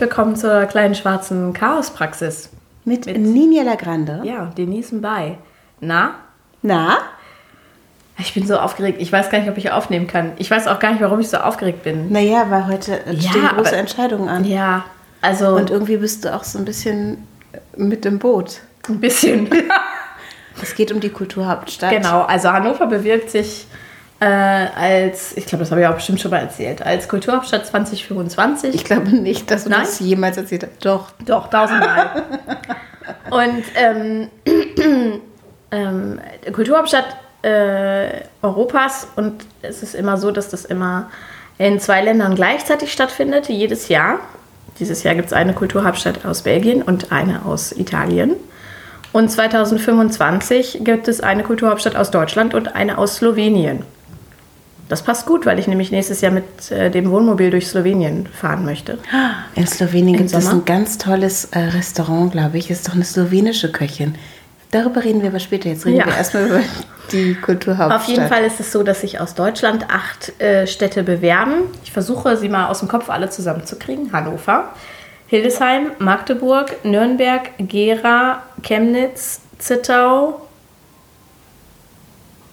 Herzlich willkommen zur kleinen schwarzen Chaospraxis. Mit, Ninja Lagrande. Ja, Denise bei. Na? Na? Ich bin so aufgeregt. Ich weiß gar nicht, ob ich aufnehmen kann. Ich weiß auch gar nicht, warum ich so aufgeregt bin. Naja, weil heute Ja, stehen große aber- Entscheidungen an. Ja, also Und irgendwie bist du auch so ein bisschen mit im Boot. ein bisschen. Es geht um die Kulturhauptstadt. genau, also Hannover bewirbt sich äh, als, ich glaube, das habe ich auch bestimmt schon mal erzählt, als Kulturhauptstadt 2025. Ich glaube nicht, dass du Nein? das jemals erzählt hast. Doch. Doch, tausendmal. Und ähm, ähm, Kulturhauptstadt äh, Europas und es ist immer so, dass das immer in zwei Ländern gleichzeitig stattfindet, jedes Jahr. Dieses Jahr gibt es eine Kulturhauptstadt aus Belgien und eine aus Italien. Und 2025 gibt es eine Kulturhauptstadt aus Deutschland und eine aus Slowenien. Das passt gut, weil ich nämlich nächstes Jahr mit äh, dem Wohnmobil durch Slowenien fahren möchte. In Slowenien gibt es ein ganz tolles äh, Restaurant, glaube ich. Ist doch eine slowenische Köchin. Darüber reden wir aber später. Jetzt reden Ja. wir erstmal über die Kulturhauptstadt. Auf jeden Fall ist es so, dass sich aus Deutschland acht äh, Städte bewerben. Ich versuche sie mal aus dem Kopf alle zusammenzukriegen. Hannover, Hildesheim, Magdeburg, Nürnberg, Gera, Chemnitz, Zittau,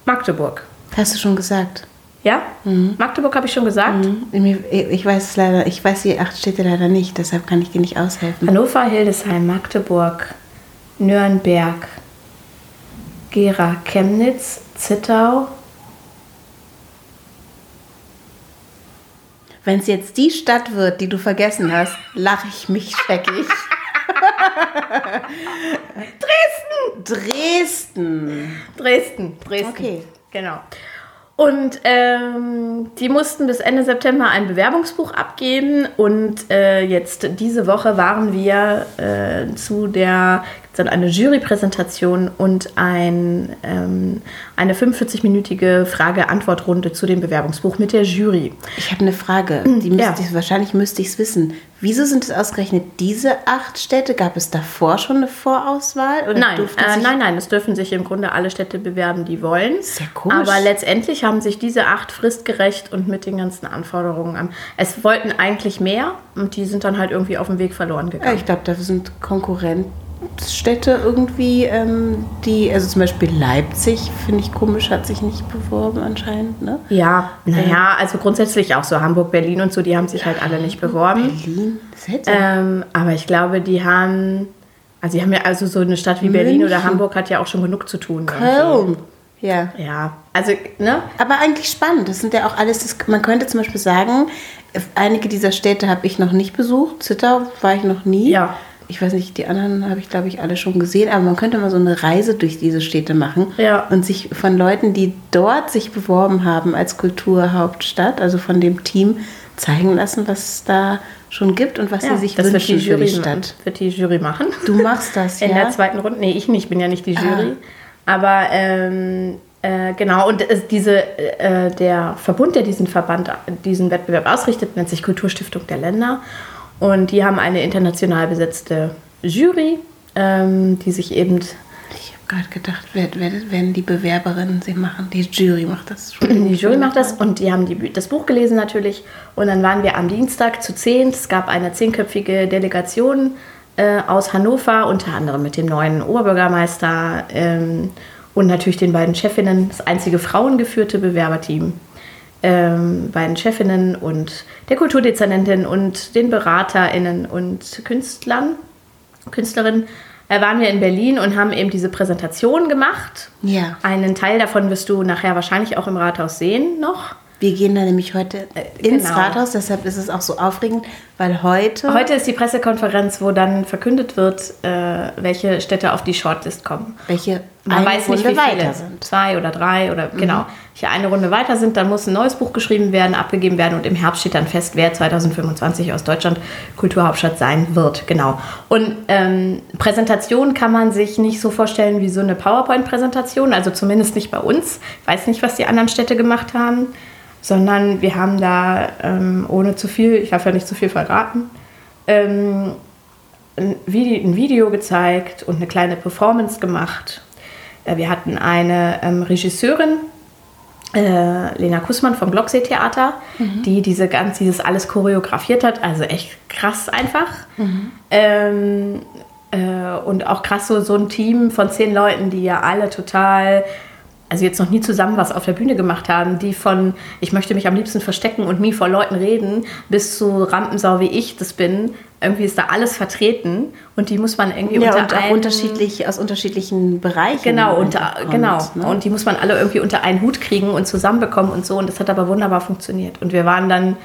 Magdeburg. Hast du schon gesagt? Ja? Magdeburg habe ich schon gesagt. Mir- Ich weiß leider, ich weiß die acht Städte leider nicht, deshalb kann ich dir nicht aushelfen. Hannover, Hildesheim, Magdeburg, Nürnberg, Gera, Chemnitz, Zittau. Wenn es jetzt die Stadt wird, die du vergessen hast, lache ich mich scheckig. Dresden! Dresden! Dresden, Dresden. Okay. Genau. Und ähm, die mussten bis Ende September ein Bewerbungsbuch abgeben. Und äh, jetzt diese Woche waren wir äh, zu der dann eine Jurypräsentation und ein, ähm, eine 45-minütige Frage-Antwort-Runde zu dem Bewerbungsbuch mit der Jury. Ich habe eine Frage. Die ja. müsste ich, wahrscheinlich müsste ich es wissen. Wieso sind es ausgerechnet diese acht Städte? Gab es davor schon eine Vorauswahl? Nein, äh, nein, nein, es dürfen sich im Grunde alle Städte bewerben, die wollen. Sehr komisch. Aber letztendlich haben sich diese acht fristgerecht und mit den ganzen Anforderungen an. Es wollten eigentlich mehr und die sind dann halt irgendwie auf dem Weg verloren Ja, gegangen. ich glaube, da sind Konkurrenzstädte irgendwie, ähm, die, also zum Beispiel Leipzig, finde ich komisch, hat sich nicht beworben anscheinend, ne? Ja, naja, also grundsätzlich auch so Hamburg, Berlin und so, die haben sich halt alle nicht beworben. Berlin, seltsam. Ähm, aber ich glaube, die haben, also die haben ja also so eine Stadt wie Berlin oder München. Hamburg hat ja auch schon genug zu tun. Köln. Ja. Ja, also, ne? Aber eigentlich spannend. Das sind ja auch alles, das, man könnte zum Beispiel sagen, einige dieser Städte habe ich noch nicht besucht. Zittau war ich noch nie. Ja. Ich weiß nicht, die anderen habe ich, glaube ich, alle schon gesehen. Aber man könnte mal so eine Reise durch diese Städte machen Ja. und sich von Leuten, die dort sich beworben haben als Kulturhauptstadt, also von dem Team, zeigen lassen, was es da schon gibt und was sie sich das wird wünschen die, für Jury, die Stadt. wird die Jury machen. Du machst das, In ja? der zweiten Runde. Nee, ich nicht, ich bin ja nicht die Jury. Ah. Aber ähm, äh, genau, und es, diese, äh, der Verbund, der diesen Verband, diesen Wettbewerb ausrichtet, nennt sich Kulturstiftung der Länder. Und die haben eine international besetzte Jury, ähm, die sich eben, Ich habe gerade gedacht, wer, wer, werden die Bewerberinnen sie machen. Die Jury macht das die Jury macht das und die haben die, das Buch gelesen natürlich. Und dann waren wir am Dienstag zu zehn. Es gab eine zehnköpfige Delegation äh, aus Hannover, unter anderem mit dem neuen Oberbürgermeister ähm, und natürlich den beiden Chefinnen, das einzige frauengeführte Bewerberteam. Ähm, beiden Chefinnen und der Kulturdezernentin und den BeraterInnen und Künstlern, Künstlerinnen äh, waren wir in Berlin und haben eben diese Präsentation gemacht. Ja. Einen Teil davon wirst du nachher wahrscheinlich auch im Rathaus sehen noch. Wir gehen da nämlich heute ins genau. Rathaus, deshalb ist es auch so aufregend, weil heute, Heute ist die Pressekonferenz, wo dann verkündet wird, äh, welche Städte auf die Shortlist kommen. welche Man eine weiß nicht, Runde wie viele weiter sind. Mhm. Zwei oder drei oder genau. Welche eine Runde weiter sind, dann muss ein neues Buch geschrieben werden, abgegeben werden und im Herbst steht dann fest, wer 2025 aus Deutschland Kulturhauptstadt sein wird. Genau. Und ähm, Präsentation kann man sich nicht so vorstellen wie so eine PowerPoint-Präsentation, also zumindest nicht bei uns. Ich weiß nicht, was die anderen Städte gemacht haben, sondern wir haben da ähm, ohne zu viel, ich darf ja nicht zu viel verraten, ähm, ein, Video, ein Video gezeigt und eine kleine Performance gemacht. Äh, Wir hatten eine ähm, Regisseurin äh, Lena Kussmann vom Glocksee-Theater, mhm. die diese ganz, dieses alles choreografiert hat. Also echt krass einfach. Mhm. Ähm, äh, und auch krass so, so ein Team von zehn Leuten, die ja alle total also jetzt noch nie zusammen was auf der Bühne gemacht haben, die von ich möchte mich am liebsten verstecken und nie vor Leuten reden, bis zu Rampensau, wie ich das bin. Irgendwie ist da alles vertreten und die muss man irgendwie ja, unter und auch unterschiedlich aus unterschiedlichen Bereichen. Genau, unter, genau. Ne? Und die muss man alle irgendwie unter einen Hut kriegen und zusammenbekommen und so. Und das hat aber wunderbar funktioniert. Und wir waren dann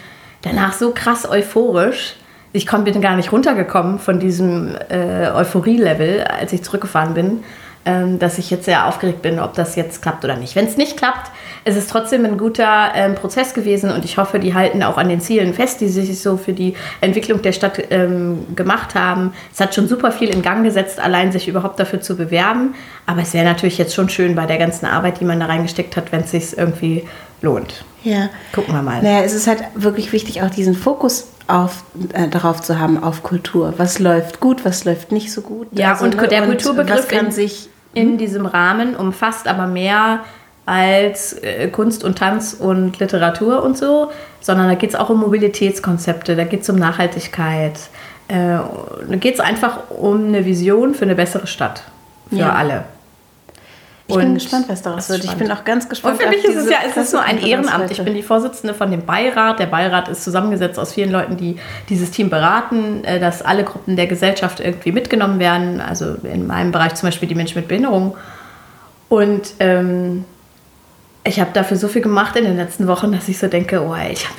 danach so krass euphorisch. Ich bin gar nicht runtergekommen von diesem äh, Euphorie-Level, als ich zurückgefahren bin ähm, dass ich jetzt sehr aufgeregt bin, ob das jetzt klappt oder nicht. Wenn es nicht klappt, ist es trotzdem ein guter ähm, Prozess gewesen und ich hoffe, die halten auch an den Zielen fest, die sie sich so für die Entwicklung der Stadt ähm, gemacht haben. Es hat schon super viel in Gang gesetzt, allein sich überhaupt dafür zu bewerben. Aber es wäre natürlich jetzt schon schön bei der ganzen Arbeit, die man da reingesteckt hat, wenn es sich irgendwie lohnt. Ja. Gucken wir mal. Naja, es ist halt wirklich wichtig, auch diesen Fokus auf, äh, darauf zu haben, auf Kultur. Was läuft gut, was läuft nicht so gut. Ja, also, und der Kulturbegriff kann sich in hm? diesem Rahmen, umfasst aber mehr als äh, Kunst und Tanz und Literatur und so, sondern da geht es auch um Mobilitätskonzepte, da geht es um Nachhaltigkeit, äh, da geht es einfach um eine Vision für eine bessere Stadt, für ja. alle. Ich bin gespannt, was daraus wird. Ich bin auch ganz gespannt. Und für mich ist es ja, es ist nur ein Ehrenamt. Ich bin die Vorsitzende von dem Beirat. Der Beirat ist zusammengesetzt aus vielen Leuten, die dieses Team beraten, äh, dass alle Gruppen der Gesellschaft irgendwie mitgenommen werden. Also in meinem Bereich zum Beispiel die Menschen mit Behinderung. Und ähm, ich habe dafür so viel gemacht in den letzten Wochen, dass ich so denke, oh, ich hab,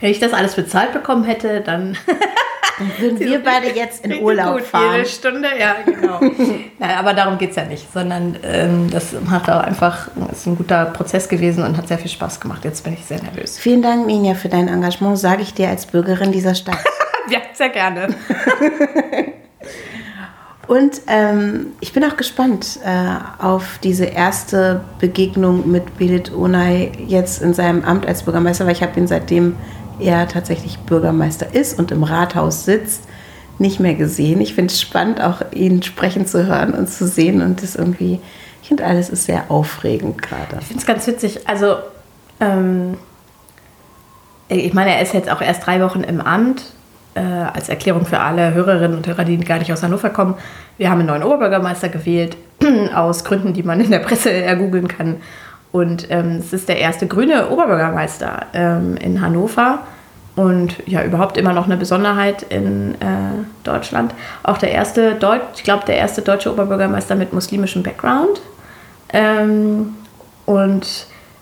wenn ich das alles bezahlt bekommen hätte, dann Dann würden wir beide jetzt in Urlaub gut, fahren. Jede Stunde, ja, genau. Nein, aber darum geht es ja nicht, sondern ähm, das hat auch einfach, ist ein guter Prozess gewesen und hat sehr viel Spaß gemacht. Jetzt bin ich sehr nervös. Vielen Dank, Minja, für dein Engagement, sage ich dir als Bürgerin dieser Stadt. ja, sehr gerne. Und ähm, ich bin auch gespannt äh, auf diese erste Begegnung mit Belit Onay jetzt in seinem Amt als Bürgermeister, weil ich habe ihn seitdem er tatsächlich Bürgermeister ist und im Rathaus sitzt, nicht mehr gesehen. Ich finde es spannend, auch ihn sprechen zu hören und zu sehen und das irgendwie, ich finde alles ist sehr aufregend gerade. Ich finde es ganz witzig. Also, ähm, ich meine, er ist jetzt auch erst drei Wochen im Amt. Äh, als Erklärung für alle Hörerinnen und Hörer, die gar nicht aus Hannover kommen. Wir haben einen neuen Oberbürgermeister gewählt, aus Gründen, die man in der Presse ergoogeln kann. Und ähm, es ist der erste grüne Oberbürgermeister ähm, in Hannover und ja, überhaupt immer noch eine Besonderheit in äh, Deutschland. Auch der erste, Deut ich glaube, der erste deutsche Oberbürgermeister mit muslimischem Background. Ähm, und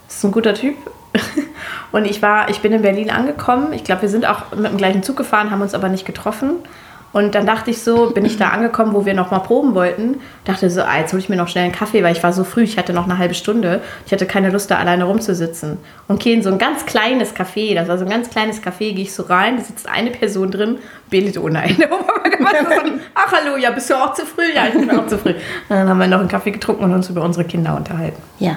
ist ein guter Typ. und ich war, ich bin in Berlin angekommen. Ich glaube, wir sind auch mit dem gleichen Zug gefahren, haben uns aber nicht getroffen. Und dann dachte ich so, bin ich da angekommen, wo wir noch mal proben wollten. Dachte so, ah, jetzt hole ich mir noch schnell einen Kaffee, weil ich war so früh, ich hatte noch eine halbe Stunde. Ich hatte keine Lust, da alleine rumzusitzen. Und gehe in so ein ganz kleines Café, das war so ein ganz kleines Café, gehe ich so rein, da sitzt eine Person drin, betet ohne eine. Ach hallo, ja, bist du auch zu früh? Ja, ich bin auch zu früh. Und dann haben wir noch einen Kaffee getrunken und uns über unsere Kinder unterhalten. Ja,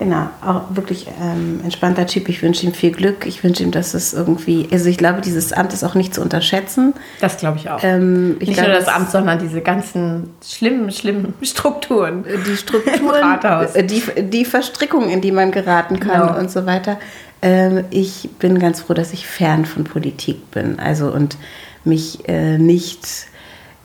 Genau, auch wirklich ähm, entspannter Typ. Ich wünsche ihm viel Glück. Ich wünsche ihm, dass es irgendwie, also ich glaube, dieses Amt ist auch nicht zu unterschätzen. Das glaube ich auch. Ähm, ich nicht glaube, nur das Amt, sondern diese ganzen schlimmen, schlimmen Strukturen. Die Strukturen, die, die Verstrickung, in die man geraten kann genau. und so weiter. Ähm, ich bin ganz froh, dass ich fern von Politik bin. Also und mich äh, nicht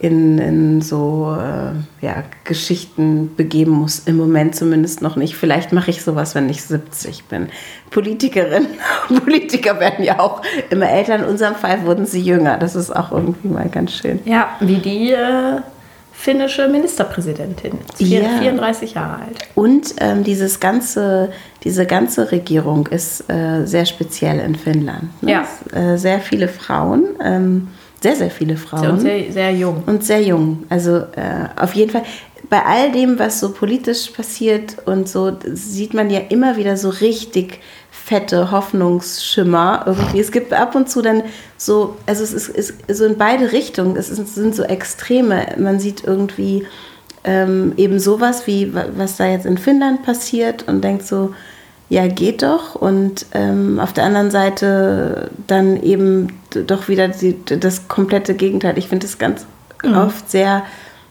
in, in so äh, ja, Geschichten begeben muss. Im Moment zumindest noch nicht. Vielleicht mache ich sowas, wenn ich 70 bin. Politikerin, Politiker werden ja auch immer älter. In unserem Fall wurden sie jünger. Das ist auch irgendwie mal ganz schön. Ja, wie die äh, finnische Ministerpräsidentin. Ja. 34 Jahre alt. Und ähm, dieses ganze, diese ganze Regierung ist äh, sehr speziell in Finnland. Ne? Ja. Äh, sehr viele Frauen. Ähm, sehr, sehr viele Frauen. Und sehr, sehr jung. Und sehr jung. Also äh, auf jeden Fall, bei all dem, was so politisch passiert und so, sieht man ja immer wieder so richtig fette Hoffnungsschimmer irgendwie. Es gibt ab und zu dann so, also es ist, ist so in beide Richtungen, es sind so Extreme. Man sieht irgendwie ähm, eben sowas wie, was da jetzt in Finnland passiert und denkt so, ja, geht doch. Und ähm, auf der anderen Seite dann eben doch wieder die, das komplette Gegenteil. Ich finde es ganz mhm. oft sehr,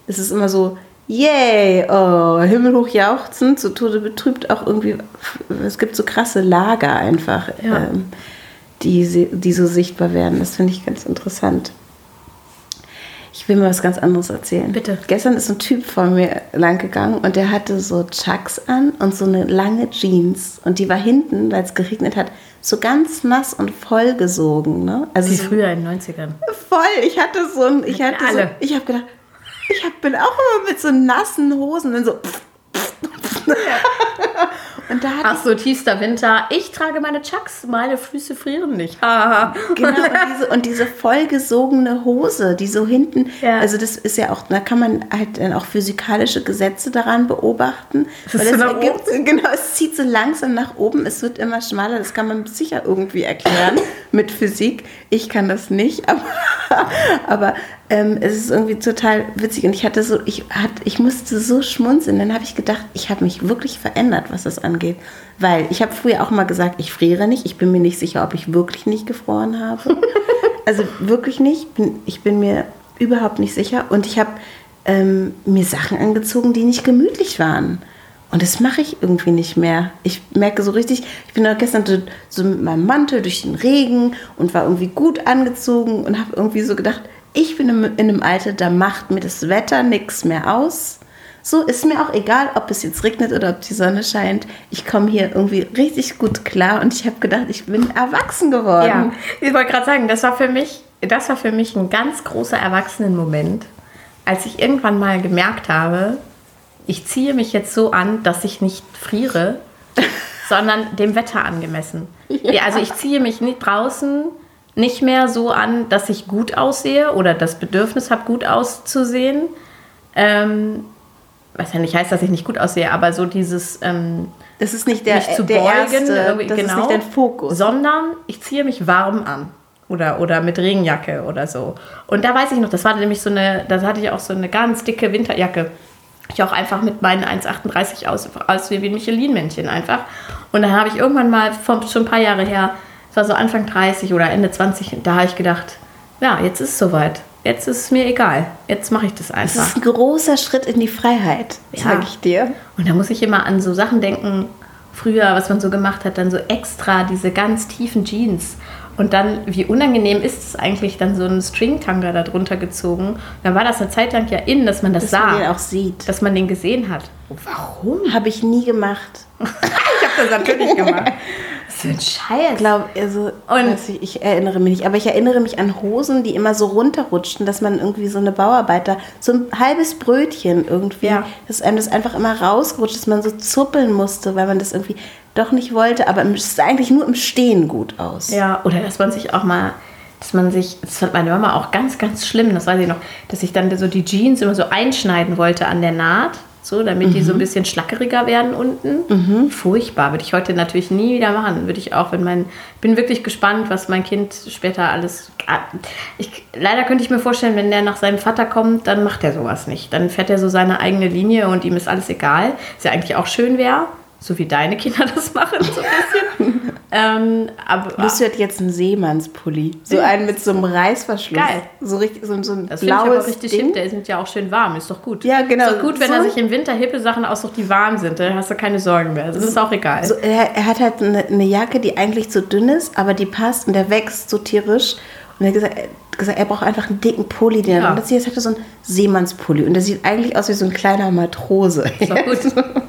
es ist immer so yay, oh, himmelhoch jauchzend, zu Tode betrübt, auch irgendwie, es gibt so krasse Lager einfach, Ja. ähm, die, die so sichtbar werden. Das finde ich ganz interessant. Ich will mal was ganz anderes erzählen. Bitte. Gestern ist ein Typ vor mir lang gegangen und der hatte so Chucks an und so eine lange Jeans. Und die war hinten, weil es geregnet hat, so ganz nass und vollgesogen. Ne? Also Wie so früher in den 90ern. voll. Ich hatte so ein, ich hatte so, ich habe gedacht, ich hab, bin auch immer mit so nassen Hosen dann so. Und da Ach so, tiefster Winter. Ich trage meine Chucks, meine Füße frieren nicht. Haha. Genau, und diese, und diese vollgesogene Hose, die so hinten, Ja. also das ist ja auch, da kann man halt dann auch physikalische Gesetze daran beobachten. Das Weil es ergibt, genau, es zieht so langsam nach oben, es wird immer schmaler, das kann man sicher irgendwie erklären mit Physik. Ich kann das nicht, aber, aber ähm, es ist irgendwie total witzig und ich hatte so, ich, hat, ich musste so schmunzeln, dann habe ich gedacht, ich habe mich wirklich verändert, was das angeht. Weil ich habe früher auch mal gesagt, ich friere nicht, ich bin mir nicht sicher, ob ich wirklich nicht gefroren habe. Also wirklich nicht. Ich bin mir überhaupt nicht sicher. Und ich habe ähm, mir Sachen angezogen, die nicht gemütlich waren. Und das mache ich irgendwie nicht mehr. Ich merke so richtig, ich bin gestern so, mit meinem Mantel durch den Regen und war irgendwie gut angezogen und habe irgendwie so gedacht, ich bin in in einem Alter, da macht mir das Wetter nichts mehr aus. So ist mir auch egal, ob es jetzt regnet oder ob die Sonne scheint. Ich komme hier irgendwie richtig gut klar und ich habe gedacht, ich bin erwachsen geworden. Ja, ich wollte gerade sagen, das war für mich, das war für mich ein ganz großer Erwachsenenmoment, als ich irgendwann mal gemerkt habe, ich ziehe mich jetzt so an, dass ich nicht friere, sondern dem Wetter angemessen. Ja. Also ich ziehe mich nicht draußen nicht mehr so an, dass ich gut aussehe oder das Bedürfnis habe, gut auszusehen. Ähm, was ja nicht heißt, dass ich nicht gut aussehe, aber so dieses ähm, Das ist nicht der, mich zu der beugen, erste, das genau, ist nicht dein Fokus. sondern ich ziehe mich warm an oder, oder mit Regenjacke oder so. Und da weiß ich noch, das war nämlich so eine, da hatte ich auch so eine ganz dicke Winterjacke. Ich auch einfach mit meinen 1,38 aus, aus wie ein Michelin-Männchen einfach. Und dann habe ich irgendwann mal, vom, schon ein paar Jahre her, es war so Anfang 30 oder Ende 20, da habe ich gedacht, ja, jetzt ist es soweit. Jetzt ist es mir egal. Jetzt mache ich das Das einfach. ist ein großer Schritt in die Freiheit, Ja. sage ich dir. Und da muss ich immer an so Sachen denken, früher, was man so gemacht hat, dann so extra diese ganz tiefen Jeans. Und dann, wie unangenehm ist es eigentlich, dann so einen Stringtanga da drunter gezogen. Dann war das eine Zeit lang ja in, dass man das Dass sah, man den auch sieht. dass man den gesehen hat. Warum? Habe ich nie gemacht. Ich habe das natürlich gemacht. Was für ein Scheiß. Ich glaube, also, weiß ich, ich erinnere mich nicht. Aber ich erinnere mich an Hosen, die immer so runterrutschten, dass man irgendwie so eine Bauarbeiter, so ein halbes Brötchen irgendwie, Ja. dass einem das einfach immer rausgerutscht, dass man so zuppeln musste, weil man das irgendwie doch nicht wollte. Aber es sah eigentlich nur im Stehen gut aus. Ja, oder dass man sich auch mal, dass man sich, das fand meine Mama auch ganz, ganz schlimm, das weiß ich noch, dass ich dann so die Jeans immer so einschneiden wollte an der Naht, so, damit die so ein bisschen schlackeriger werden unten. Furchtbar, würde ich heute natürlich nie wieder machen. Würde ich auch, wenn mein, bin wirklich gespannt, was mein Kind später alles, ah, ich, leider könnte ich mir vorstellen, wenn der nach seinem Vater kommt, dann macht er sowas nicht. Dann fährt er so seine eigene Linie und ihm ist alles egal. Was ja eigentlich auch schön wäre, so wie deine Kinder das machen, so ein bisschen. ähm, aber, Lucy hat jetzt einen Seemannspulli. So einen mit so einem Reißverschluss. Geil. So, richtig, so, so ein Das finde ich aber blaues richtig Ding. hip. Der ist ja auch schön warm. Ist doch gut. Ja, genau. Ist doch gut, wenn So- er sich im Winter hippe Sachen aussucht, die warm sind. Dann hast du keine Sorgen mehr. Das ist auch egal. So, er, er hat halt eine, eine Jacke, die eigentlich zu dünn ist, aber die passt und der wächst so tierisch. Und er hat gesagt, er, hat gesagt, er braucht einfach einen dicken Pulli. Den Ja. Und das hier ist halt so ein Seemannspulli. Und der sieht eigentlich aus wie so ein kleiner Matrose. Ist doch gut.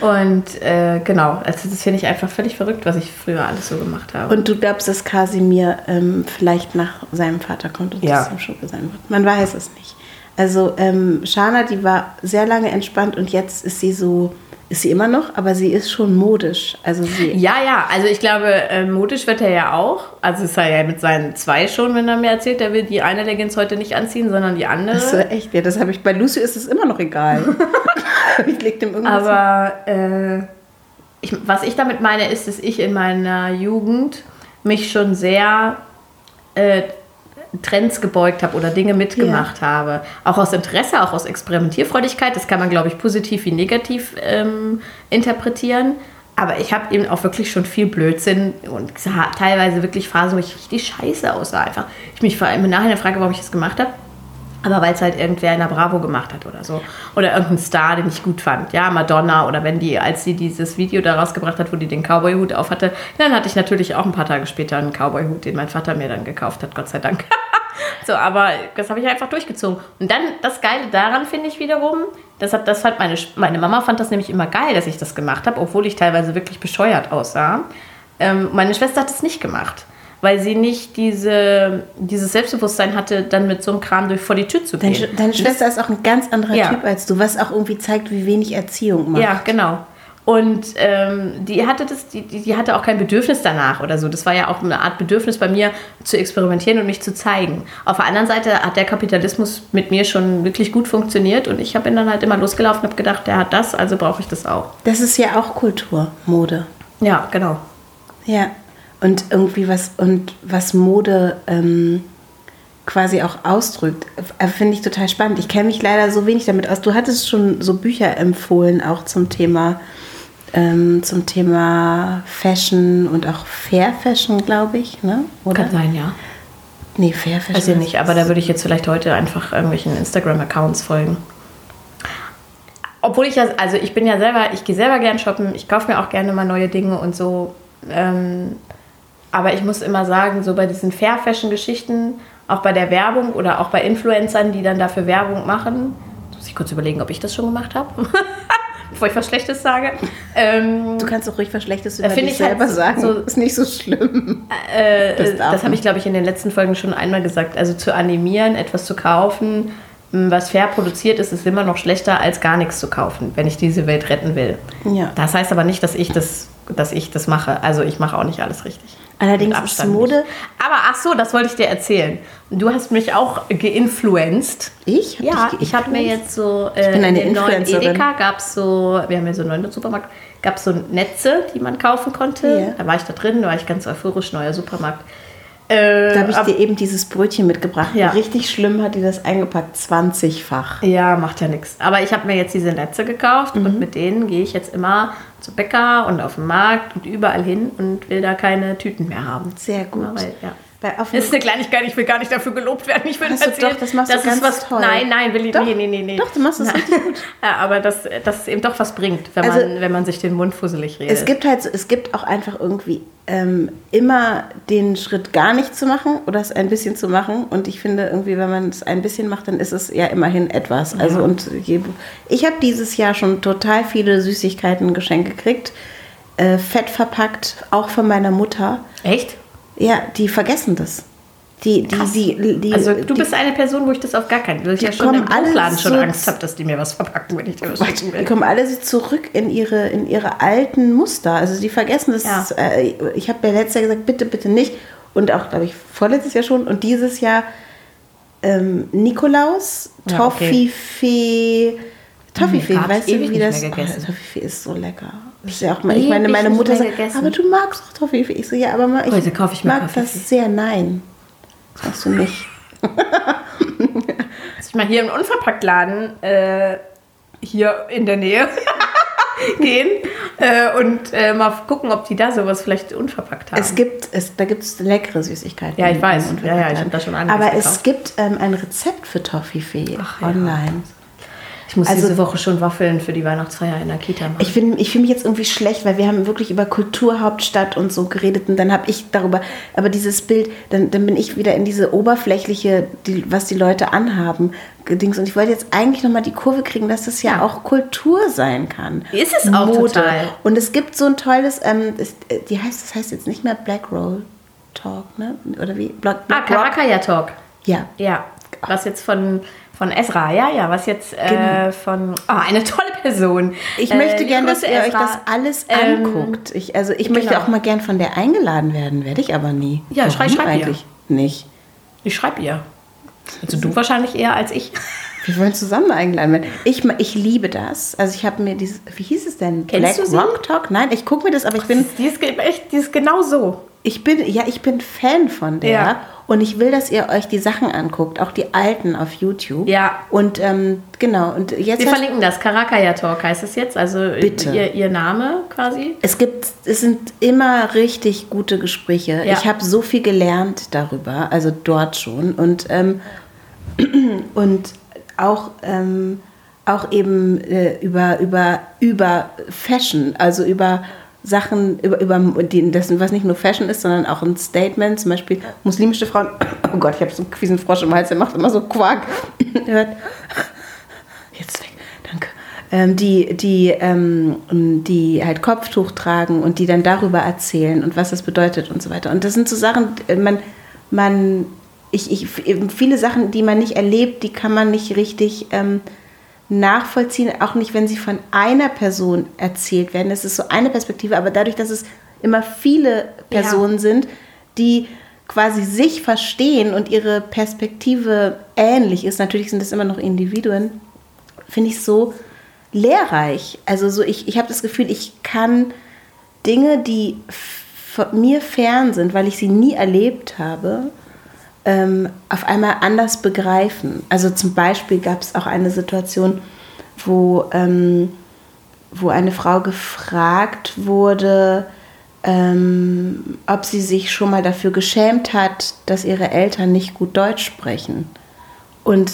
Und äh, genau, also das finde ich einfach völlig verrückt, was ich früher alles so gemacht habe. Und du glaubst, dass Kasimir ähm, vielleicht nach seinem Vater kommt und Ja. das im Schurke sein wird? Man weiß es nicht. Also ähm, Shana, die war sehr lange entspannt und jetzt ist sie so, ist sie immer noch, aber sie ist schon modisch. Also sie, ja, ja, also ich glaube, äh, modisch wird er ja auch. Also ist er ja mit seinen zwei schon, wenn er mir erzählt, er will die eine Leggings heute nicht anziehen, sondern die andere. das ist echt, ja, das habe ich, bei Lucy ist es immer noch egal. ich leg dem irgendwas Aber äh, ich, was ich damit meine, ist, dass ich in meiner Jugend mich schon sehr äh, Trends gebeugt habe oder Dinge mitgemacht habe. Auch aus Interesse, auch aus Experimentierfreudigkeit. Das kann man, glaube ich, positiv wie negativ ähm, interpretieren. Aber ich habe eben auch wirklich schon viel Blödsinn und sah teilweise wirklich Phasen, wo ich richtig scheiße aussah. Einfach. Ich mich vor allem im Nachhinein frage, warum ich das gemacht habe. Aber weil es halt irgendwer in der Bravo gemacht hat oder so. Oder irgendein Star, den ich gut fand. Ja, Madonna oder wenn die, als sie dieses Video da rausgebracht hat, wo die den Cowboy-Hut auf hatte, dann hatte ich natürlich auch ein paar Tage später einen Cowboy-Hut, den mein Vater mir dann gekauft hat, Gott sei Dank. so, aber das habe ich einfach durchgezogen. Und dann das Geile daran finde ich wiederum, das, hat, das fand meine, meine Mama fand das nämlich immer geil, dass ich das gemacht habe, obwohl ich teilweise wirklich bescheuert aussah. Ähm, meine Schwester hat es nicht gemacht weil sie nicht diese, dieses Selbstbewusstsein hatte, dann mit so einem Kram durch vor die Tür zu gehen. Deine, deine Schwester ist auch ein ganz anderer Ja. Typ als du, was auch irgendwie zeigt, wie wenig Erziehung macht. Ja, genau. Und ähm, die hatte das, die, die hatte auch kein Bedürfnis danach oder so. Das war ja auch eine Art Bedürfnis bei mir, zu experimentieren und mich zu zeigen. Auf der anderen Seite hat der Kapitalismus mit mir schon wirklich gut funktioniert und ich bin dann halt immer losgelaufen und habe gedacht, der hat das, also brauche ich das auch. Das ist ja auch Kultur, Mode. Ja, genau. Ja. Und irgendwie was, und was Mode ähm, quasi auch ausdrückt, äh, finde ich total spannend. Ich kenne mich leider so wenig damit aus. Du hattest schon so Bücher empfohlen, auch zum Thema, ähm, zum Thema Fashion und auch Fair Fashion, glaube ich, ne? Oder? Kann sein, ja. Nee, Fair Fashion. Weiß ich nicht, aber da würde ich jetzt vielleicht heute einfach irgendwelchen Instagram-Accounts folgen. Obwohl ich ja, also ich bin ja selber, ich gehe selber gern shoppen, ich kaufe mir auch gerne mal neue Dinge und so. Ähm, aber ich muss immer sagen, so bei diesen Fair-Fashion-Geschichten, auch bei der Werbung oder auch bei Influencern, die dann dafür Werbung machen, muss ich kurz überlegen, ob ich das schon gemacht habe, bevor ich was Schlechtes sage. Ähm, Du kannst auch ruhig was Schlechtes Da über finde dich ich halt selber sagen. so- ist nicht so schlimm. Äh, Das das darf das habe ich, glaube ich, in den letzten Folgen schon einmal gesagt. Also zu animieren, etwas zu kaufen, was fair produziert ist, ist immer noch schlechter, als gar nichts zu kaufen, wenn ich diese Welt retten will. Ja. Das heißt aber nicht, dass ich das, dass ich das mache. Also ich mache auch nicht alles richtig. Allerdings ist Mode. Nicht. Aber ach so, das wollte ich dir erzählen. Du hast mich auch geinfluenced. Ich? Hab Ja, ich habe mir jetzt so äh, bin eine in Influencerin. Edeka gab es so, wir haben ja so einen neuen Supermarkt, gab es so Netze, die man kaufen konnte. Ja. Da war ich da drin, da war ich ganz euphorisch, neuer Supermarkt. Äh, Da habe ich ab- dir eben dieses Brötchen mitgebracht. Ja. Richtig schlimm hat die das eingepackt, 20-fach. ja, macht ja nichts. Aber ich habe mir jetzt diese Netze gekauft Mhm. und mit denen gehe ich jetzt immer zu Bäcker und auf den Markt und überall hin und will da keine Tüten mehr haben. Sehr gut. Ja, weil, ja. Das ist eine Kleinigkeit, ich will gar nicht dafür gelobt werden. Ich will du erzählen, doch, das machst du dass ganz was, toll. Nein, nein, will ich Doch. nee, nee, nee, nee. Doch, du machst das richtig gut. Ja, aber dass, es eben doch was bringt, wenn, Also, man, wenn man sich den Mund fusselig redet. Es gibt halt, so- es gibt auch einfach irgendwie ähm, immer den Schritt gar nicht zu machen oder es ein bisschen zu machen. Und ich finde irgendwie, wenn man es ein bisschen macht, dann ist es ja immerhin etwas. Also und je, ich habe dieses Jahr schon total viele Süßigkeiten geschenkt gekriegt, äh, fett verpackt, auch von meiner Mutter. Echt? Ja, die vergessen das. Die, die, die, die, Also du bist eine Person, wo ich das auf gar keinen, weil ich ja schon im alle Buchladen schon so- Angst habe, dass die mir was verpacken, wenn ich dir was schicken Die will. kommen alle zurück in ihre, in ihre alten Muster. Also die vergessen das. Ja. Äh, ich habe ja letztes Jahr gesagt, bitte, bitte nicht. Und auch, glaube ich, vorletztes Jahr schon. Und dieses Jahr ähm, Nikolaus, Ja, okay. Toffifee. Toffifee, Hm, weißt du, wie das. Oh, Toffifee ist so lecker. Ist ja auch mal, ich meine, meine Mutter sagt, gegessen. aber du magst doch Toffifee. Ich so, ja, aber mal, ich Heute kaufe ich mir mag das sehr. Nein, das machst du nicht. Dass ich mal hier im Unverpacktladen äh, hier in der Nähe gehen äh, und äh, mal gucken, ob die da sowas vielleicht unverpackt haben. Es gibt, es, da gibt es leckere Süßigkeiten. Ja, ich weiß. Ja, ja, ich hab da schon einiges Aber es gekauft. gibt ähm, ein Rezept für Toffifee Ach, ja. Ich muss also- diese Woche schon Waffeln für die Weihnachtsfeier in der Kita machen. Ich, find- ich fühle mich jetzt irgendwie schlecht, weil wir haben wirklich über Kulturhauptstadt und so geredet und dann habe ich darüber, aber dieses Bild, dann, dann bin ich wieder in diese oberflächliche, die, was die Leute anhaben, Dings. Und ich wollte jetzt eigentlich nochmal die Kurve kriegen, dass das ja, Ja. auch Kultur sein kann. Ist es auch total. Und es gibt so ein tolles, ähm, das, äh, die heißt, das heißt jetzt nicht mehr Black Roll Talk, ne? Oder wie? Black, ah, Black Rock? Karakaya Talk. Ja. Ja, was jetzt von, von Ezra, ja, ja, was jetzt äh, Genau. von, ah, eine tolle Person. Ich Äh, möchte gern, dass ihr euch Ezra. das alles Ähm, anguckt. Ich, also ich möchte genau. auch mal gern von der eingeladen werden, werde ich aber nie. Ja, Warum schrei- schreib ihr. eigentlich nicht. Ich schreibe ihr. Also du wahrscheinlich eher als ich. Wir wollen zusammen eingeladen werden. Ich, ich liebe das. Also ich habe mir dieses, wie hieß es denn? Kennst du sie? Rock Talk? Nein, ich gucke mir das, aber ich bin, Die ist die ist genau so. Ich bin, ja, ich bin Fan von der. Ja. Und ich will, dass ihr euch die Sachen anguckt, auch die alten auf YouTube. Ja. Und ähm, genau, und jetzt Wir verlinken das. Karakaya Talk heißt es jetzt. Also Bitte. Ihr, ihr Name quasi. Es gibt, es sind immer richtig gute Gespräche. Ja. Ich habe so viel gelernt darüber, also dort schon. Und ähm, und auch, ähm, auch eben äh, über, über, über Fashion, also über Sachen, über, über die, dessen, was nicht nur Fashion ist, sondern auch ein Statement, zum Beispiel muslimische Frauen, oh Gott, ich habe so einen fiesen Frosch im Hals, der macht immer so Quark. Hört. Jetzt weg, danke. Ähm, die, die, ähm, die halt Kopftuch tragen und die dann darüber erzählen und was das bedeutet und so weiter. Und das sind so Sachen, man, man ich, ich, viele Sachen, die man nicht erlebt, die kann man nicht richtig ähm, nachvollziehen, auch nicht, wenn sie von einer Person erzählt werden. Es ist so eine Perspektive, aber dadurch, dass es immer viele Personen ja. sind, die quasi sich verstehen und ihre Perspektive ähnlich ist, natürlich sind es immer noch Individuen, finde ich so lehrreich. Also so ich, ich habe das Gefühl, ich kann Dinge, die mir fern sind, weil ich sie nie erlebt habe, ähm, auf einmal anders begreifen. Also zum Beispiel gab es auch eine Situation, wo, ähm, wo eine Frau gefragt wurde, ähm, ob sie sich schon mal dafür geschämt hat, dass ihre Eltern nicht gut Deutsch sprechen. Und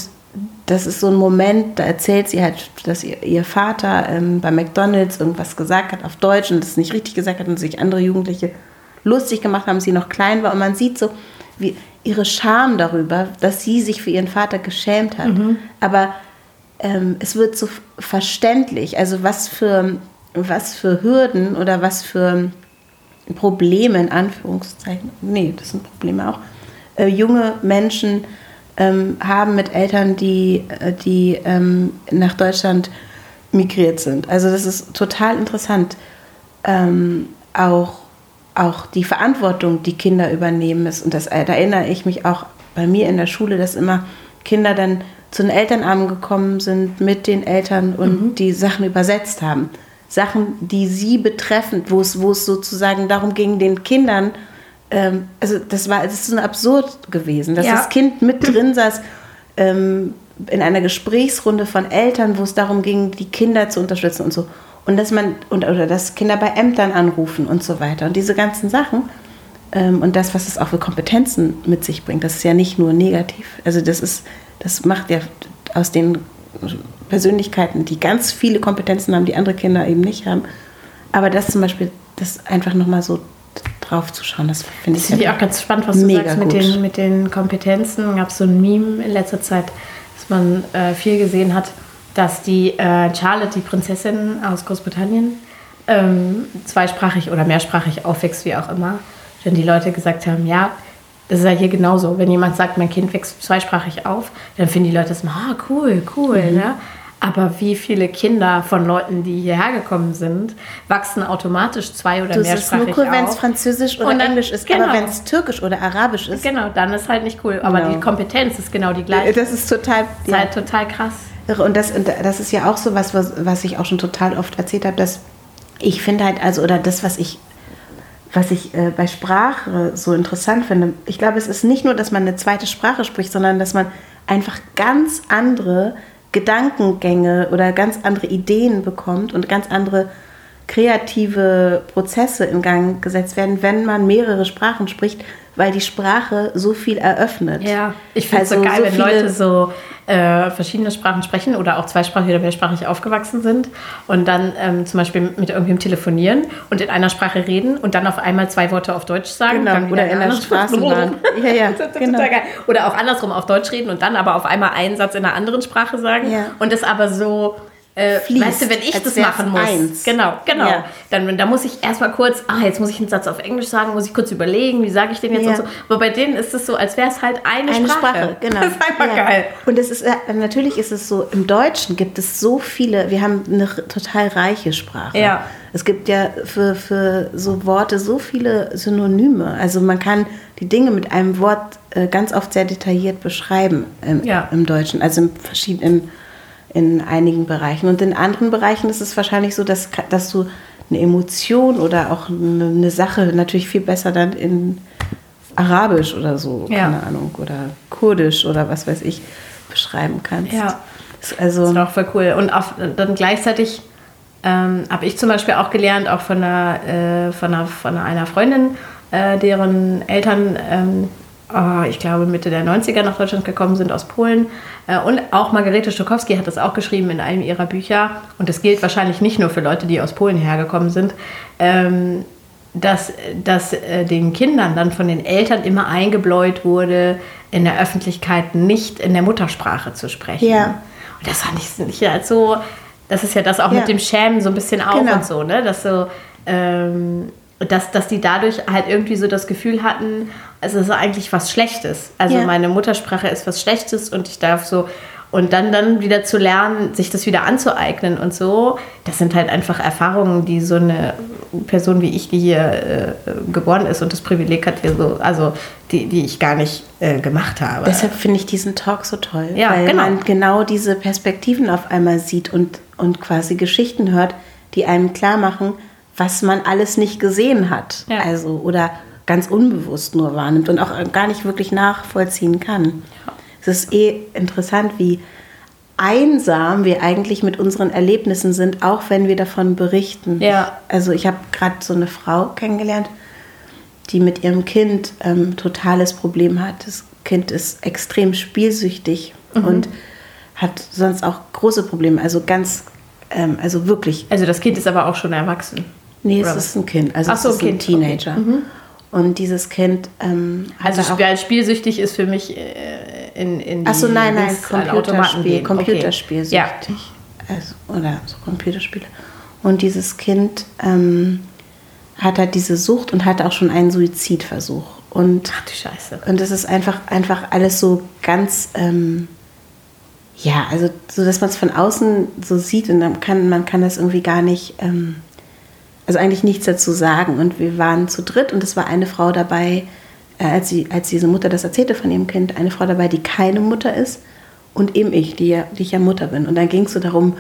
das ist so ein Moment, da erzählt sie halt, dass ihr, ihr Vater ähm, bei McDonalds irgendwas gesagt hat auf Deutsch und das nicht richtig gesagt hat und sich andere Jugendliche lustig gemacht haben, sie noch klein war. Und man sieht so, wie ihre Scham darüber, dass sie sich für ihren Vater geschämt hat. Mhm. Aber ähm, es wird so verständlich, also was für, was für Hürden oder was für Probleme in Anführungszeichen, nee, das sind Probleme auch, äh, junge Menschen ähm, haben mit Eltern, die, äh, die ähm, nach Deutschland migriert sind. Also das ist total interessant. Ähm, auch auch die Verantwortung, die Kinder übernehmen ist. Und das, da erinnere ich mich auch bei mir in der Schule, dass immer Kinder dann zu den Elternarmen gekommen sind mit den Eltern und mhm. die Sachen übersetzt haben. Sachen, die sie betreffen, wo es, wo es sozusagen darum ging, den Kindern, ähm, also das war, es ist so absurd gewesen, dass ja. das Kind mit drin saß ähm, in einer Gesprächsrunde von Eltern, wo es darum ging, die Kinder zu unterstützen und so und dass man und, oder dass Kinder bei Ämtern anrufen und so weiter und diese ganzen Sachen ähm, und das, was es auch für Kompetenzen mit sich bringt, das ist ja nicht nur negativ. Also das ist, das macht ja aus den Persönlichkeiten, die ganz viele Kompetenzen haben, die andere Kinder eben nicht haben. Aber das zum Beispiel, das einfach nochmal so drauf zu schauen, das finde ich, das ich auch ganz spannend, was du sagst mit den, mit den Kompetenzen. Gab es so ein Meme in letzter Zeit, dass man äh, viel gesehen hat dass die äh, Charlotte, die Prinzessin aus Großbritannien, ähm, zweisprachig oder mehrsprachig aufwächst, wie auch immer. Denn die Leute gesagt haben, ja, das ist ja hier genauso. Wenn jemand sagt, mein Kind wächst zweisprachig auf, dann finden die Leute das mal, ah, cool, cool. Mhm. Ne? Aber wie viele Kinder von Leuten, die hierher gekommen sind, wachsen automatisch zwei- oder das mehrsprachig ist nur cool, wenn es Französisch oder dann, Englisch ist. Genau. Aber wenn es Türkisch oder Arabisch ist. Genau, dann ist halt nicht cool. Aber genau. die Kompetenz ist genau die gleiche. Das ist total. Das ist ja. halt total krass. Und das, das ist ja auch so was, was, was ich auch schon total oft erzählt habe, dass ich finde halt, also, oder das, was ich, was ich äh, bei Sprache so interessant finde, ich glaube, es ist nicht nur, dass man eine zweite Sprache spricht, sondern dass man einfach ganz andere Gedankengänge oder ganz andere Ideen bekommt und ganz andere kreative Prozesse in Gang gesetzt werden, wenn man mehrere Sprachen spricht, weil die Sprache so viel eröffnet. Ja, ich finde es also so geil, so wenn Leute so äh, verschiedene Sprachen sprechen oder auch zweisprachig oder mehrsprachig aufgewachsen sind und dann ähm, zum Beispiel mit irgendwem telefonieren und in einer Sprache reden und dann auf einmal zwei Worte auf Deutsch sagen. Genau, oder in der Straßenbahn. ja, ja, genau. Oder auch andersrum auf Deutsch reden und dann aber auf einmal einen Satz in einer anderen Sprache sagen ja. und das aber so äh, Fließt, weißt du, wenn ich das machen muss, eins. genau, genau, ja. dann da muss ich erstmal kurz, ah, jetzt muss ich einen Satz auf Englisch sagen, muss ich kurz überlegen, wie sage ich den jetzt ja. und so. Aber bei denen ist es so, als wäre es halt eine, eine Sprache. Sprache. Genau. Das ist einfach ja. geil. Und es ist äh, natürlich ist es so, im Deutschen gibt es so viele, wir haben eine total reiche Sprache. Ja. Es gibt ja für, für so Worte so viele Synonyme. Also man kann die Dinge mit einem Wort äh, ganz oft sehr detailliert beschreiben im, ja. im Deutschen, also in verschiedenen in einigen Bereichen. Und in anderen Bereichen ist es wahrscheinlich so, dass, dass du eine Emotion oder auch eine Sache natürlich viel besser dann in Arabisch oder so, ja. keine Ahnung, oder Kurdisch oder was weiß ich, beschreiben kannst. Ja. Das, also, das ist auch voll cool. Und auch dann gleichzeitig ähm, habe ich zum Beispiel auch gelernt, auch von einer, äh, von einer, von einer Freundin, äh, deren Eltern ähm, ich glaube, Mitte der 90er nach Deutschland gekommen sind aus Polen. Äh, und auch Margarete Stokowski hat das auch geschrieben in einem ihrer Bücher. Und das gilt wahrscheinlich nicht nur für Leute, die aus Polen hergekommen sind. Ähm, dass, dass äh, den Kindern dann von den Eltern immer eingebläut wurde, in der Öffentlichkeit nicht in der Muttersprache zu sprechen. Ja. Und das fand ich nicht halt so, das ist ja das auch Ja. mit dem Schämen so ein bisschen auch Genau. und so, ne? Dass so, ähm, dass, dass die dadurch halt irgendwie so das Gefühl hatten, es ist eigentlich was Schlechtes. Also Ja. meine Muttersprache ist was Schlechtes und ich darf so und dann dann wieder zu lernen, sich das wieder anzueignen und so, das sind halt einfach Erfahrungen, die so eine Person wie ich, die hier äh, geboren ist und das Privileg hat, hier so, also die, die ich gar nicht äh, gemacht habe. Deshalb finde ich diesen Talk so toll, Ja, weil genau. man genau diese Perspektiven auf einmal sieht und, und quasi Geschichten hört, die einem klar machen, was man alles nicht gesehen hat. Ja. Also oder ganz unbewusst nur wahrnimmt und auch gar nicht wirklich nachvollziehen kann. Es ist eh interessant, wie einsam wir eigentlich mit unseren Erlebnissen sind, auch wenn wir davon berichten. Ja. Also ich habe gerade so eine Frau kennengelernt, die mit ihrem Kind ähm, totales Problem hat. Das Kind ist extrem spielsüchtig Mhm. und hat sonst auch große Probleme. Also ganz, ähm, also wirklich. also das Kind ist aber auch schon erwachsen. Nee, es ist ein Kind. Also Ach so, es ist ein Kind, Teenager. Und dieses Kind ähm, Also Spiel, spielsüchtig ist für mich äh, in, in die Ach so, nein, nein, Computerspiel, gehen. Okay. Ja. Also, oder so Computerspiele. Und dieses Kind ähm, hat halt diese Sucht und hatte auch schon einen Suizidversuch. Und, Ach du Scheiße. und das ist einfach, einfach alles so ganz, ähm, ja, also so, dass man es von außen so sieht und dann kann man kann das irgendwie gar nicht, ähm, also eigentlich nichts dazu sagen. Und wir waren zu dritt und es war eine Frau dabei, äh, als, sie, als diese Mutter das erzählte von ihrem Kind, eine Frau dabei, die keine Mutter ist und eben ich, die, ja, die ich ja Mutter bin. Und dann ging es so darum,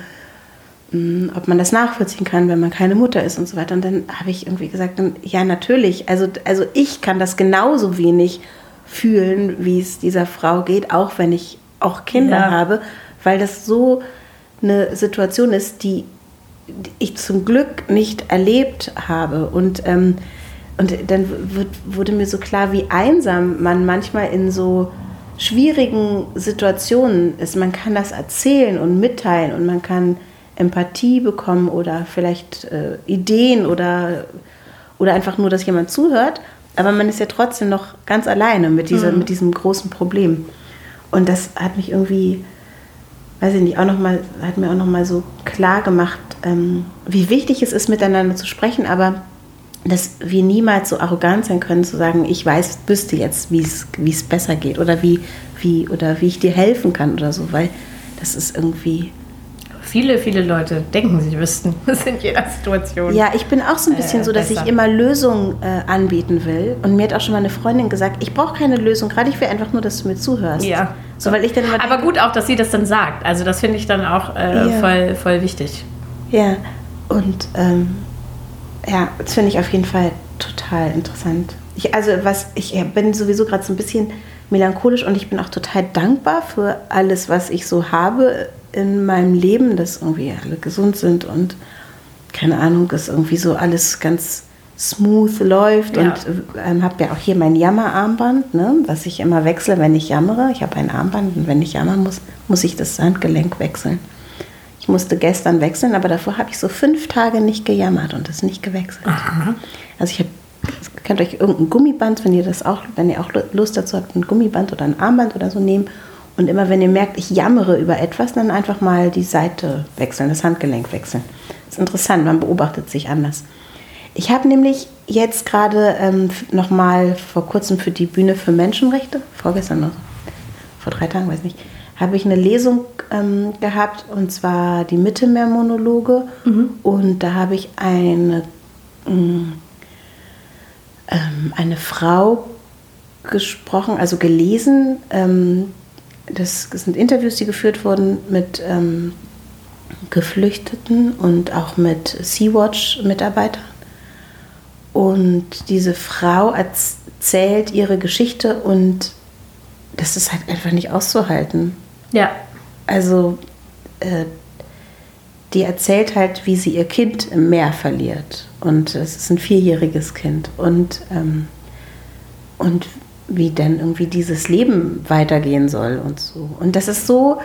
mh, ob man das nachvollziehen kann, wenn man keine Mutter ist und so weiter. Und dann habe ich irgendwie gesagt, dann, ja natürlich, also, also ich kann das genauso wenig fühlen, wie es dieser Frau geht, auch wenn ich auch Kinder Ja. habe, weil das so eine Situation ist, die die ich zum Glück nicht erlebt habe. Und, ähm, und dann wird, wurde mir so klar, wie einsam man manchmal in so schwierigen Situationen ist. Man kann das erzählen und mitteilen und man kann Empathie bekommen oder vielleicht äh, Ideen oder, oder einfach nur, dass jemand zuhört. Aber man ist ja trotzdem noch ganz alleine mit, dieser, mit diesem großen Problem. Und das hat mich irgendwie weiß ich nicht, auch noch mal, hat mir auch noch mal so klar gemacht, ähm, wie wichtig es ist, miteinander zu sprechen, aber dass wir niemals so arrogant sein können, zu sagen, ich weiß, wüsste jetzt, wie es wie es besser geht oder wie, wie, oder wie ich dir helfen kann oder so, weil das ist irgendwie. Viele, viele Leute denken, sie wüssten es in jeder Situation. Ja, ich bin auch so ein bisschen Äh, so, dass besser. ich immer Lösungen äh, anbieten will. Und mir hat auch schon mal eine Freundin gesagt, ich brauche keine Lösung, gerade ich will einfach nur, dass du mir zuhörst. Ja. So, weil ich dann Aber gut auch, dass sie das dann sagt. Also das finde ich dann auch äh, Ja. voll, voll wichtig. Ja, und ähm, ja, das finde ich auf jeden Fall total interessant. Ich, also was, ich bin sowieso gerade so ein bisschen melancholisch und ich bin auch total dankbar für alles, was ich so habe in meinem Leben, dass irgendwie alle gesund sind und keine Ahnung, dass irgendwie so alles ganz smooth läuft Ja. und ähm, habe ja auch hier mein Jammerarmband, ne, was ich immer wechsle, wenn ich jammere. Ich habe ein Armband und wenn ich jammern muss, muss ich das Handgelenk wechseln. Ich musste gestern wechseln, aber davor habe ich so fünf Tage nicht gejammert und das nicht gewechselt. Also ich habe, könnt euch irgendein Gummiband, wenn ihr das auch, wenn ihr auch Lust dazu habt, ein Gummiband oder ein Armband oder so nehmen und immer wenn ihr merkt, ich jammere über etwas, dann einfach mal die Seite wechseln, das Handgelenk wechseln. Das ist interessant, man beobachtet sich anders. Ich habe nämlich jetzt gerade ähm, nochmal vor kurzem für die Bühne für Menschenrechte, vorgestern noch, vor drei Tagen, weiß nicht, habe ich eine Lesung ähm, gehabt und zwar die Mittelmeermonologe und da habe ich eine, ähm, ähm, eine Frau gesprochen, also gelesen. Ähm, das sind Interviews, die geführt wurden mit ähm, Geflüchteten und auch mit Sea-Watch-Mitarbeitern. Und diese Frau erzählt ihre Geschichte und das ist halt einfach nicht auszuhalten. Ja. Also äh, die erzählt halt, wie sie ihr Kind im Meer verliert. Und es ist ein vierjähriges Kind. Und, ähm, und wie denn irgendwie dieses Leben weitergehen soll und so. Und das ist so,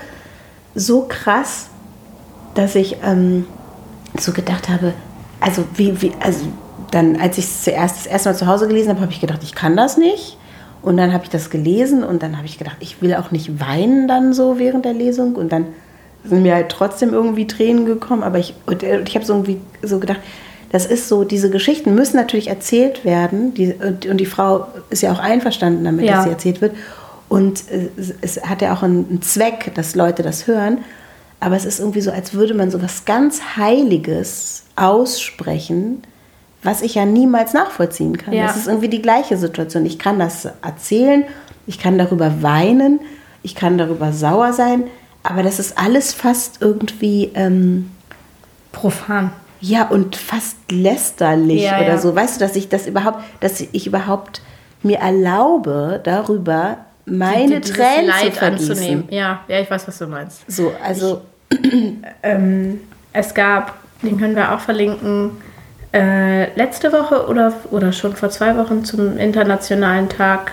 so krass, dass ich ähm, so gedacht habe, also wie, wie, also dann, als ich es zuerst das erste Mal zu Hause gelesen habe, habe ich gedacht, ich kann das nicht. Und dann habe ich das gelesen und dann habe ich gedacht, ich will auch nicht weinen dann so während der Lesung. Und dann sind mir halt trotzdem irgendwie Tränen gekommen. Aber ich, und ich habe so irgendwie so gedacht, das ist so, diese Geschichten müssen natürlich erzählt werden. Die, und, die Frau ist ja auch einverstanden damit, ja. dass sie erzählt wird. Und es, es hat ja auch einen, einen Zweck, dass Leute das hören. Aber es ist irgendwie so, als würde man so was ganz Heiliges aussprechen, was ich ja niemals nachvollziehen kann. Ja. Das ist irgendwie die gleiche Situation. Ich kann das erzählen, ich kann darüber weinen, ich kann darüber sauer sein, aber das ist alles fast irgendwie ähm, profan. Ja, und fast lästerlich ja, oder ja. so. Weißt du, dass ich das überhaupt, dass ich überhaupt mir erlaube, darüber meine die, Tränen Leid zu vergießen. anzunehmen. Ja, ja, ich weiß, was du meinst. So, also ich, ähm, es gab, den können wir auch verlinken, äh, letzte Woche oder, oder schon vor zwei Wochen zum Internationalen Tag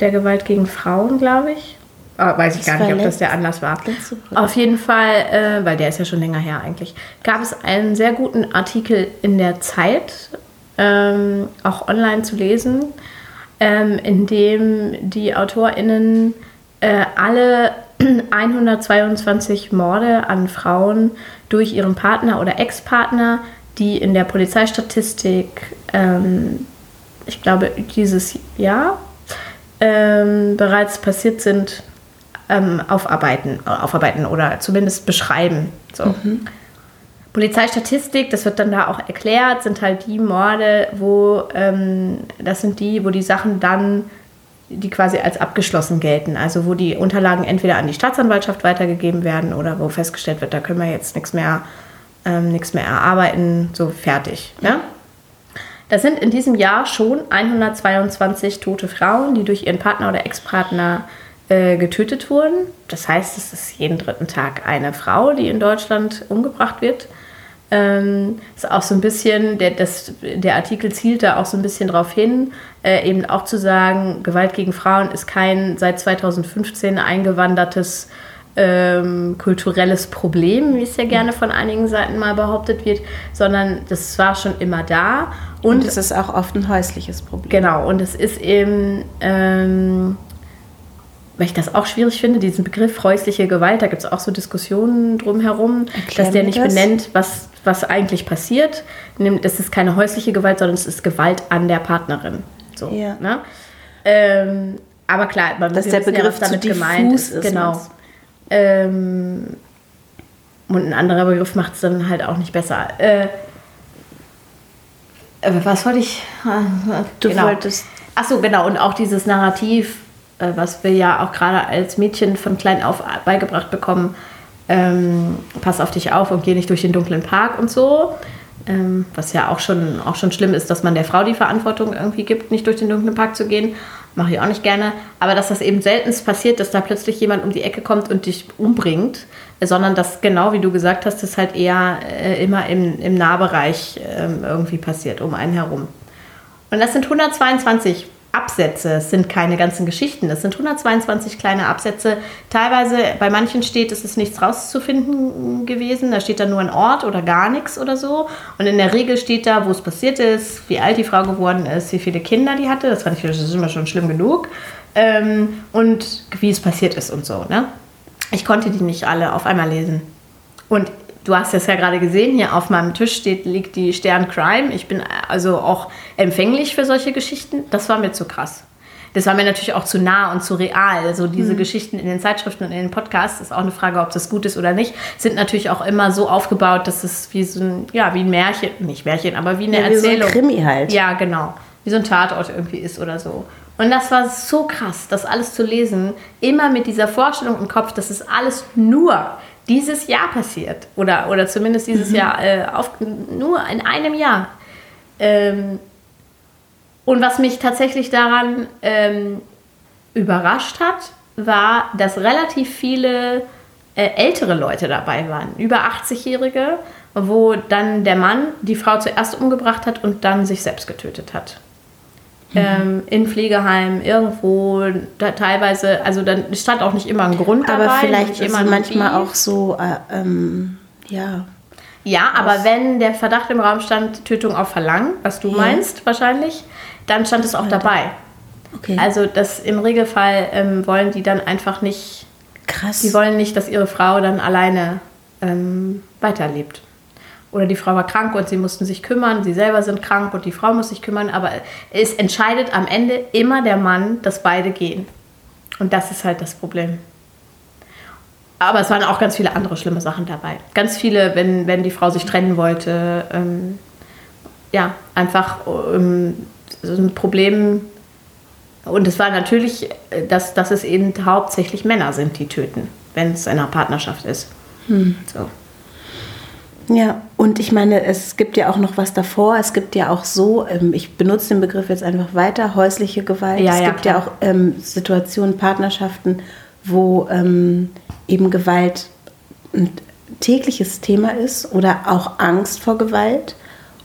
der Gewalt gegen Frauen, glaube ich. Oh, weiß ich das gar nicht, ob das der Anlass war. Auf jeden Fall, äh, weil der ist ja schon länger her eigentlich, gab es einen sehr guten Artikel in der Zeit, ähm, auch online zu lesen, ähm, in dem die AutorInnen äh, alle 122 Morde an Frauen durch ihren Partner oder Ex-Partner die in der Polizeistatistik, ähm, ich glaube, dieses Jahr ähm, bereits passiert sind, ähm, aufarbeiten, aufarbeiten oder zumindest beschreiben. So. Mhm. Polizeistatistik, das wird dann da auch erklärt, sind halt die Morde, wo ähm, das sind die, wo die Sachen dann, die quasi als abgeschlossen gelten. Also wo die Unterlagen entweder an die Staatsanwaltschaft weitergegeben werden oder wo festgestellt wird, da können wir jetzt nichts mehr ähm, nichts mehr erarbeiten, so fertig. Ne? Das sind in diesem Jahr schon 122 tote Frauen, die durch ihren Partner oder Ex-Partner äh, getötet wurden. Das heißt, es ist jeden dritten Tag eine Frau, die in Deutschland umgebracht wird. Ähm, ist auch so ein bisschen, der, das, der Artikel zielt da auch so ein bisschen darauf hin, äh, eben auch zu sagen, Gewalt gegen Frauen ist kein seit 2015 eingewandertes ähm, kulturelles Problem, wie es ja gerne von einigen Seiten mal behauptet wird, sondern das war schon immer da. Und, es ist auch oft ein häusliches Problem. Genau, und es ist eben, ähm, weil ich das auch schwierig finde, diesen Begriff häusliche Gewalt, da gibt es auch so Diskussionen drumherum, Erklären dass der nicht das? benennt, was, was eigentlich passiert. Das ist keine häusliche Gewalt, sondern es ist Gewalt an der Partnerin. So, ja. ne? Ähm, aber klar, man dass der Begriff ja, damit gemeint ist. Genau. Ähm, und ein anderer Begriff macht es dann halt auch nicht besser. Äh, was wollte ich? Du genau. wolltest. Achso, genau. Und auch dieses Narrativ, äh, was wir ja auch gerade als Mädchen von klein auf beigebracht bekommen, ähm, pass auf dich auf und geh nicht durch den dunklen Park und so. Ähm, was ja auch schon, auch schon schlimm ist, dass man der Frau die Verantwortung irgendwie gibt, nicht durch den dunklen Park zu gehen mache ich auch nicht gerne, aber dass das eben seltenst passiert, dass da plötzlich jemand um die Ecke kommt und dich umbringt, sondern dass genau wie du gesagt hast, das halt eher äh, immer im, im Nahbereich äh, irgendwie passiert, um einen herum. Und das sind 122 Absätze, es sind keine ganzen Geschichten, es sind 122 kleine Absätze. Teilweise bei manchen steht, es ist nichts rauszufinden gewesen, da steht da nur ein Ort oder gar nichts oder so. Und in der Regel steht da, wo es passiert ist, wie alt die Frau geworden ist, wie viele Kinder die hatte, das fand ich das ist immer schon schlimm genug. Ähm, und wie es passiert ist und so. Ne? Ich konnte die nicht alle auf einmal lesen. Und du hast es ja gerade gesehen, hier auf meinem Tisch steht, liegt die Stern Crime. Ich bin also auch empfänglich für solche Geschichten. Das war mir zu krass. Das war mir natürlich auch zu nah und zu real. Also diese mhm. Geschichten in den Zeitschriften und in den Podcasts ist auch eine Frage, ob das gut ist oder nicht. Sind natürlich auch immer so aufgebaut, dass es wie so ein, ja, wie ein Märchen, nicht Märchen, aber wie eine ja, Erzählung. Wie so ein Krimi halt. Ja, genau. Wie so ein Tatort irgendwie ist oder so. Und das war so krass, das alles zu lesen, immer mit dieser Vorstellung im Kopf, dass es alles nur dieses Jahr passiert. Oder, oder zumindest dieses mhm. Jahr, äh, auf, nur in einem Jahr. Ähm, und was mich tatsächlich daran ähm, überrascht hat, war, dass relativ viele äh, ältere Leute dabei waren, über 80-Jährige, wo dann der Mann die Frau zuerst umgebracht hat und dann sich selbst getötet hat. Ähm, in Pflegeheimen, irgendwo, da teilweise, also dann stand auch nicht immer ein Grund dabei. Aber vielleicht ist manchmal auch so, äh, ähm, ja. Ja, aber wenn der Verdacht im Raum stand, Tötung auf Verlangen, was du Ja. meinst wahrscheinlich, dann stand es auch dabei. Okay. Also das im Regelfall ähm, wollen die dann einfach nicht, krass. die wollen nicht, dass ihre Frau dann alleine ähm, weiterlebt. Oder die Frau war krank und sie mussten sich kümmern, sie selber sind krank und die Frau muss sich kümmern, aber es entscheidet am Ende immer der Mann, dass beide gehen. Und das ist halt das Problem. Aber es waren auch ganz viele andere schlimme Sachen dabei. Ganz viele, wenn, wenn die Frau sich trennen wollte, ähm, ja, einfach ähm, so ein Problem. Und es war natürlich, äh, dass, dass es eben hauptsächlich Männer sind, die töten, wenn es in einer Partnerschaft ist. So. Ja, und ich meine, es gibt ja auch noch was davor. Es gibt ja auch so, ähm, ich benutze den Begriff jetzt einfach weiter, häusliche Gewalt. Ja, es ja, gibt ja klar. auch ähm, Situationen, Partnerschaften, wo ähm, eben Gewalt ein tägliches Thema ist oder auch Angst vor Gewalt.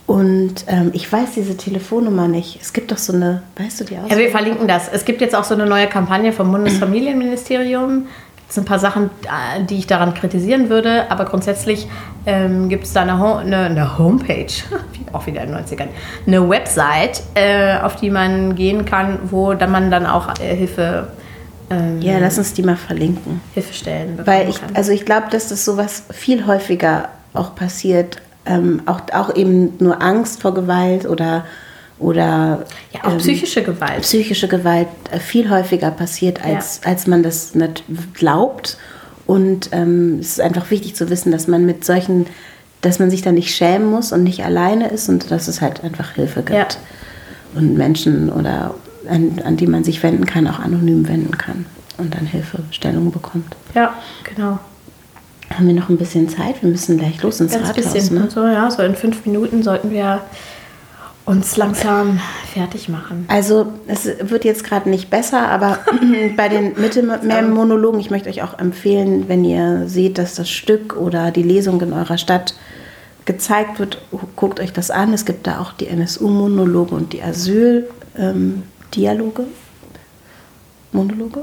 Und ähm, ich weiß diese Telefonnummer nicht. Es gibt doch so eine, weißt du die aus? Ja, wir verlinken das. Es gibt jetzt auch so eine neue Kampagne vom Bundesfamilienministerium. Es sind ein paar Sachen, äh, die ich daran kritisieren würde, aber grundsätzlich ähm, gibt es da eine, Ho eine, eine Homepage, auch wieder in den 90ern, eine Website, äh, auf die man gehen kann, wo dann man dann auch äh, Hilfe, ähm, ja, lass uns die mal verlinken. Hilfestellen Weil ich, kann. also ich glaube, dass das sowas viel häufiger auch passiert. Ähm, auch, auch eben nur Angst vor Gewalt oder, oder ja, auch ähm, psychische Gewalt. psychische Gewalt äh, viel häufiger passiert, als, als man das nicht glaubt. Und ähm, es ist einfach wichtig zu wissen, dass man mit solchen, dass man sich da nicht schämen muss und nicht alleine ist und dass es halt einfach Hilfe gibt. Ja. Und Menschen oder an, an die man sich wenden kann, auch anonym wenden kann und dann Hilfestellung bekommt. Ja, genau. Haben wir noch ein bisschen Zeit? Wir müssen gleich los ins Ganz Rathaus. bisschen. Ne? So, ja, so in fünf Minuten sollten wir uns langsam fertig machen. Also es wird jetzt gerade nicht besser, aber bei den Mittelmeer-Monologen, ich möchte euch auch empfehlen, wenn ihr seht, dass das Stück oder die Lesung in eurer Stadt gezeigt wird, guckt euch das an. Es gibt da auch die NSU-Monologe und die Asyl-Dialoge. Monologe?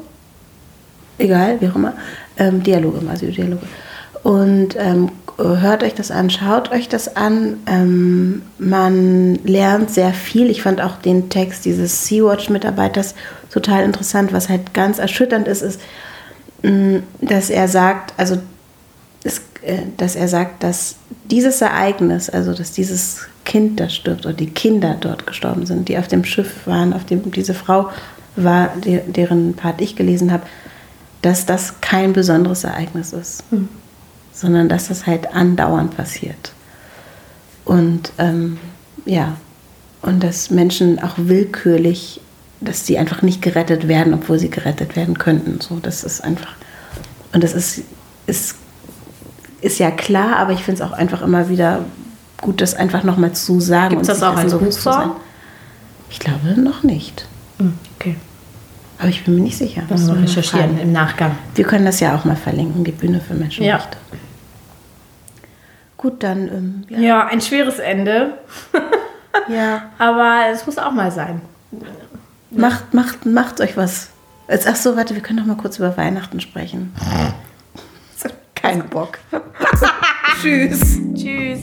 Egal, wie auch immer. Ähm, Dialoge, Asyldialoge. Und ähm, hört euch das an, schaut euch das an. Ähm, man lernt sehr viel. Ich fand auch den Text dieses Sea-Watch-Mitarbeiters total interessant. Was halt ganz erschütternd ist, ist, mh, dass er sagt, also äh, dass er sagt, dass dieses Ereignis, also dass dieses Kind da stirbt oder die Kinder dort gestorben sind, die auf dem Schiff waren, auf dem diese Frau war, de, deren Part ich gelesen habe, dass das kein besonderes Ereignis ist, sondern dass das halt andauernd passiert. Und ähm, ja, und dass Menschen auch willkürlich, dass sie einfach nicht gerettet werden, obwohl sie gerettet werden könnten. So, das ist einfach, und das ist, ist, ist ja klar, aber ich finde es auch einfach immer wieder gut, das einfach nochmal zu sagen. Gibt's und das auch als Buchform? sein. Ich glaube noch nicht. Okay. Aber ich bin mir nicht sicher. Wir Müssen wir recherchieren fragen. im Nachgang. Wir können das ja auch mal verlinken, die Bühne für Menschenrechte. Ja. Gut, dann, ähm, ja. Ja, ein schweres Ende. ja. Aber es muss auch mal sein. Macht, macht, macht euch was. Ach so, warte, wir können noch mal kurz über Weihnachten sprechen. Kein Bock. Tschüss. Tschüss.